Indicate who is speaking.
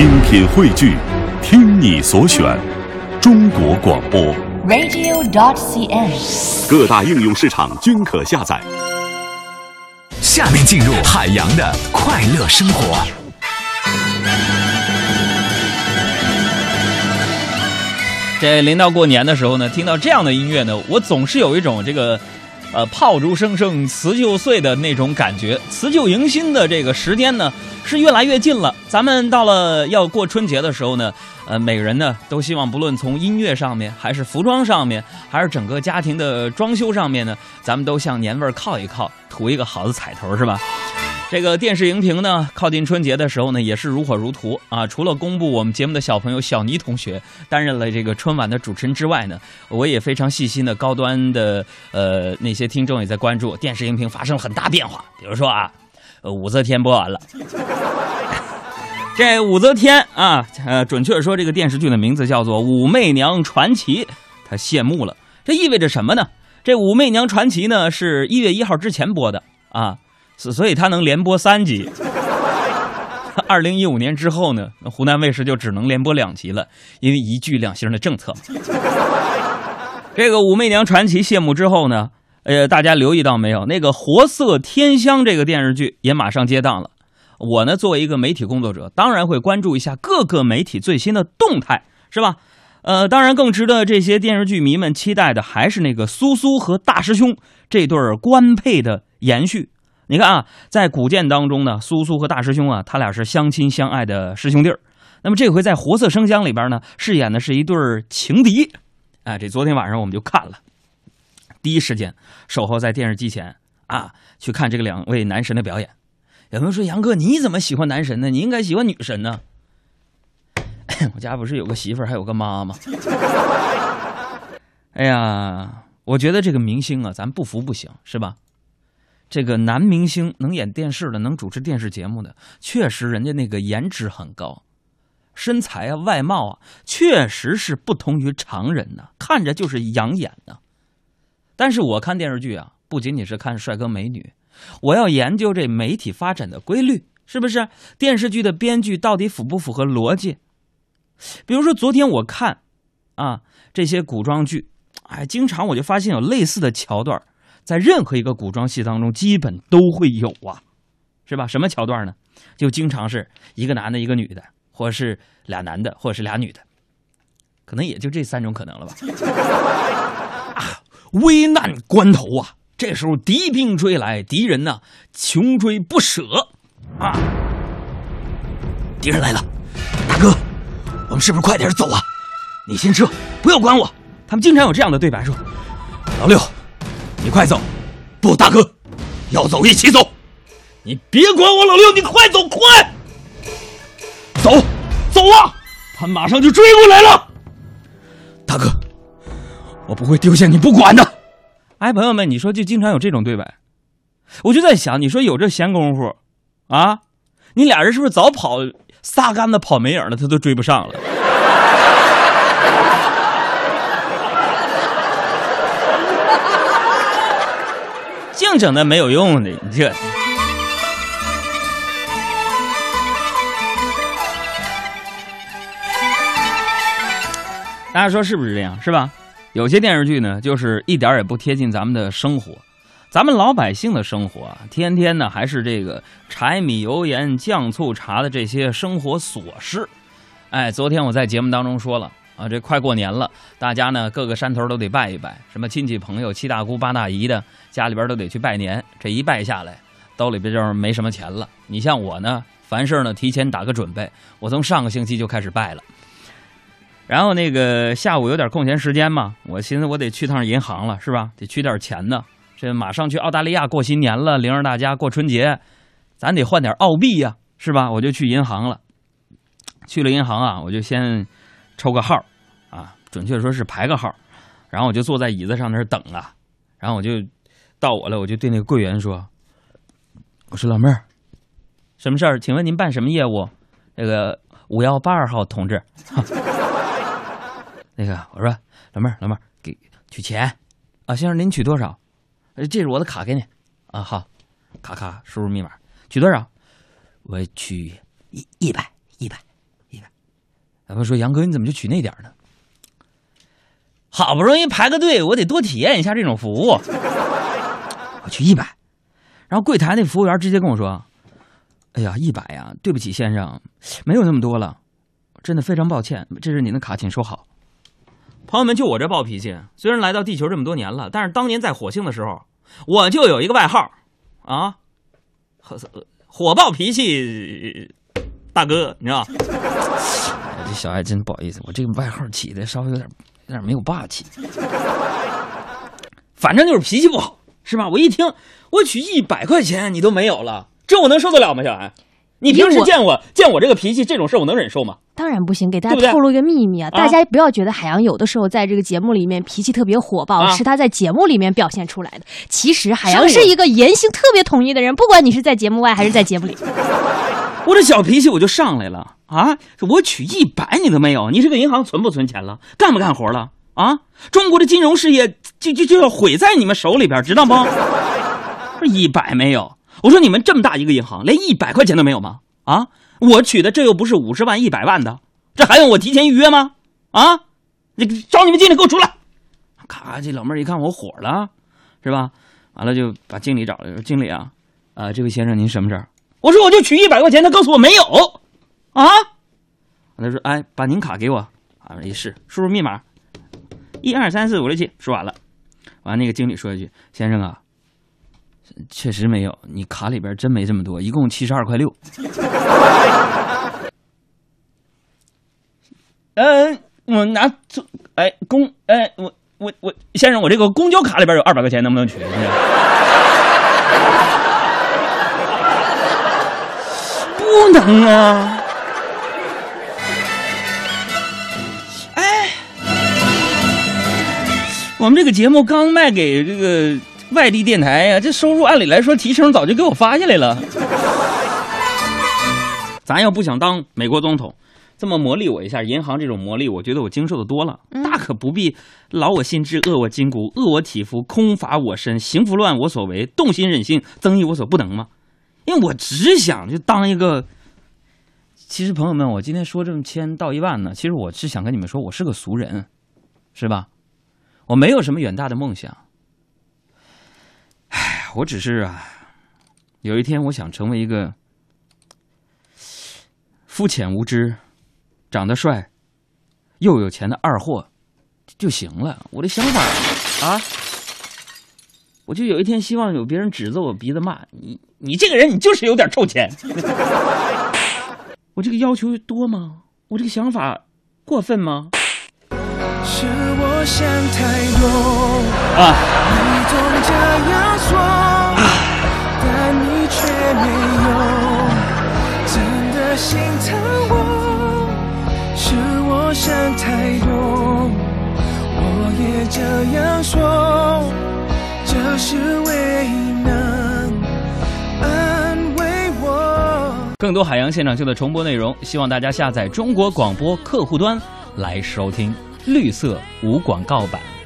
Speaker 1: 精品汇聚，听你所选，中国广播。
Speaker 2: radio.dot.cn，。
Speaker 1: 各大应用市场均可下载。
Speaker 3: 下面进入海洋的快乐生活。
Speaker 4: 这临到过年的时候呢，听到这样的音乐呢，我总是有一种这个，呃，炮竹声声辞旧岁的那种感觉。辞旧迎新的这个时间呢，是越来越近了。咱们到了要过春节的时候呢，呃，每个人呢都希望，不论从音乐上面，还是服装上面，还是整个家庭的装修上面呢，咱们都向年味儿靠一靠，图一个好的彩头，是吧？这个电视荧屏呢，靠近春节的时候呢，也是如火如荼啊。除了公布我们节目的小朋友小倪同学担任了这个春晚的主持人之外呢，我也非常细心的高端的呃那些听众也在关注电视荧屏发生了很大变化。比如说啊，武则天播完了，这武则天啊，呃，准确说这个电视剧的名字叫做《武媚娘传奇》，它谢幕了。这意味着什么呢？这《武媚娘传奇》呢是一月一号之前播的啊。所以它能连播三集。二零一五年之后呢，湖南卫视就只能连播两集了，因为一剧两星的政策。这个《武媚娘传奇》谢幕之后呢，呃，大家留意到没有？那个《活色天香》这个电视剧也马上接档了。我呢，作为一个媒体工作者，当然会关注一下各个媒体最新的动态，是吧？呃，当然更值得这些电视剧迷们期待的，还是那个苏苏和大师兄这对官配的延续。你看啊，在古剑当中呢，苏苏和大师兄啊，他俩是相亲相爱的师兄弟儿。那么这回在《活色生香》里边呢，饰演的是一对情敌。哎，这昨天晚上我们就看了，第一时间守候在电视机前啊，去看这个两位男神的表演。有人说杨哥你怎么喜欢男神呢？你应该喜欢女神呢？我家不是有个媳妇儿，还有个妈吗？哎呀，我觉得这个明星啊，咱不服不行，是吧？这个男明星能演电视的，能主持电视节目的，确实人家那个颜值很高，身材啊、外貌啊，确实是不同于常人呐、看着就是养眼呐、但是我看电视剧啊，不仅仅是看帅哥美女，我要研究这媒体发展的规律，是不是？电视剧的编剧到底符不符合逻辑？比如说昨天我看，啊，这些古装剧，哎，经常我就发现有类似的桥段。在任何一个古装戏当中，基本都会有啊，是吧？什么桥段呢？就经常是一个男的，一个女的，或是俩男的，或者是俩女的，可能也就这三种可能了吧。危难关头啊，这时候敌兵追来，敌人呢穷追不舍啊，敌人来了，大哥，我们是不是快点走啊？你先撤，不要管我。他们经常有这样的对白，说：“老六。”你快走！不，大哥，要走一起走。你别管我，老六，你快走，快走，走啊！他马上就追过来了。大哥，我不会丢下你不管的。哎，朋友们，你说就经常有这种对白，我就在想，你说有这闲工夫啊，你俩人是不是早跑撒干子跑没影了，他都追不上了？净整那没有用的，你这。大家说是不是这样？是吧？有些电视剧呢，就是一点也不贴近咱们的生活，咱们老百姓的生活啊，天天呢还是这个柴米油盐酱醋茶的这些生活琐事。哎，昨天我在节目当中说了。啊，这快过年了，大家呢各个山头都得拜一拜，什么亲戚朋友、七大姑八大姨的家里边都得去拜年。这一拜下来，兜里边就是没什么钱了。你像我呢，凡事呢提前打个准备，我从上个星期就开始拜了。然后那个下午有点空闲时间嘛，我寻思我得去趟银行了，是吧？得取点钱呢。这马上去澳大利亚过新年了，领着大家过春节，咱得换点澳币呀，是吧？我就去银行了。去了银行啊，我就先抽个号。准确说是排个号，然后我就坐在椅子上那儿等啊，然后我就到我了，我就对那个柜员说：“我说老妹儿，什么事儿？请问您办什么业务？那个五幺八二号同志，那个我说老妹儿，老妹儿给取钱啊，先生您取多少？呃，这是我的卡，给你啊，好，卡卡输入密码，取多少？我取一一百一百一老婆说：“杨哥，你怎么就取那点儿呢？好不容易排个队，我得多体验一下这种服务。我去一百。”然后柜台那服务员直接跟我说：“哎呀，一百呀，对不起先生，没有那么多了，真的非常抱歉，这是您的卡，请收好。”朋友们，就我这暴脾气，虽然来到地球这么多年了，但是当年在火星的时候，我就有一个外号，啊，火爆脾气大哥，你知道？哎这小爱真不好意思，我这个外号起的稍微有点有点没有霸气，反正就是脾气不好，是吧？我一听，我取一百块钱你都没有了，这我能受得了吗？小安，你平时见我见我这个脾气，这种事我能忍受吗？
Speaker 2: 当然不行，给大家透露一个秘密啊！
Speaker 4: 啊
Speaker 2: 大家不要觉得海洋有的时候在这个节目里面脾气特别火爆，
Speaker 4: 啊
Speaker 2: 是他在节目里面表现出来的。其实海洋是一个言行特别统一的人，不管你是在节目外还是在节目里。
Speaker 4: 我这小脾气我就上来了啊！我取一百你都没有，你这个银行存不存钱了？干不干活了？啊！中国的金融事业就就就要毁在你们手里边，知道吗？这一百没有，我说你们这么大一个银行，连一百块钱都没有吗？啊！我取的这又不是五十万、一百万的，这还用我提前预约吗？啊！你找你们经理给我出来！咔，这老妹儿一看我火了，是吧？完了就把经理找来，说经理啊，啊、这位先生您什么事儿？我说我就取一百块钱，他告诉我没有，啊？他说哎，把您卡给我，啊，一试，输入密码，一二三四五六七，输完了。完，那个经理说一句：“先生啊，确实没有，你卡里边真没这么多，一共七十二块六。”嗯，我拿出，哎，公，哎，我我我，先生，我这个公交卡里边有二百块钱，能不能取？不能啊！我们这个节目刚卖给这个外地电台呀、这收入按理来说提成早就给我发下来了。咱要不想当美国总统，这么磨砺我一下，银行这种磨砺，我觉得我经受的多了，大可不必劳我心志，饿我筋骨，饿我体肤，空乏我身，行拂乱我所为，动心忍性，增益我所不能吗？因为我只想就当一个。其实朋友们，我今天说这么千道一万呢，其实我是想跟你们说，我是个俗人，是吧？我没有什么远大的梦想。唉，我只是啊，有一天我想成为一个肤浅无知、长得帅又有钱的二货就行了。我的想法啊，我就有一天希望有别人指着我鼻子骂你，你这个人你就是有点臭钱。我这个要求多吗？我这个想法过分吗？
Speaker 5: 我想太多，
Speaker 4: 啊，
Speaker 5: 你总这样说，但你却没有真的心疼我。是我想太多，我也这样说，这是唯一能安慰我。
Speaker 4: 更多海洋现场秀的重播内容，希望大家下载中国广播客户端来收听。绿色无广告版。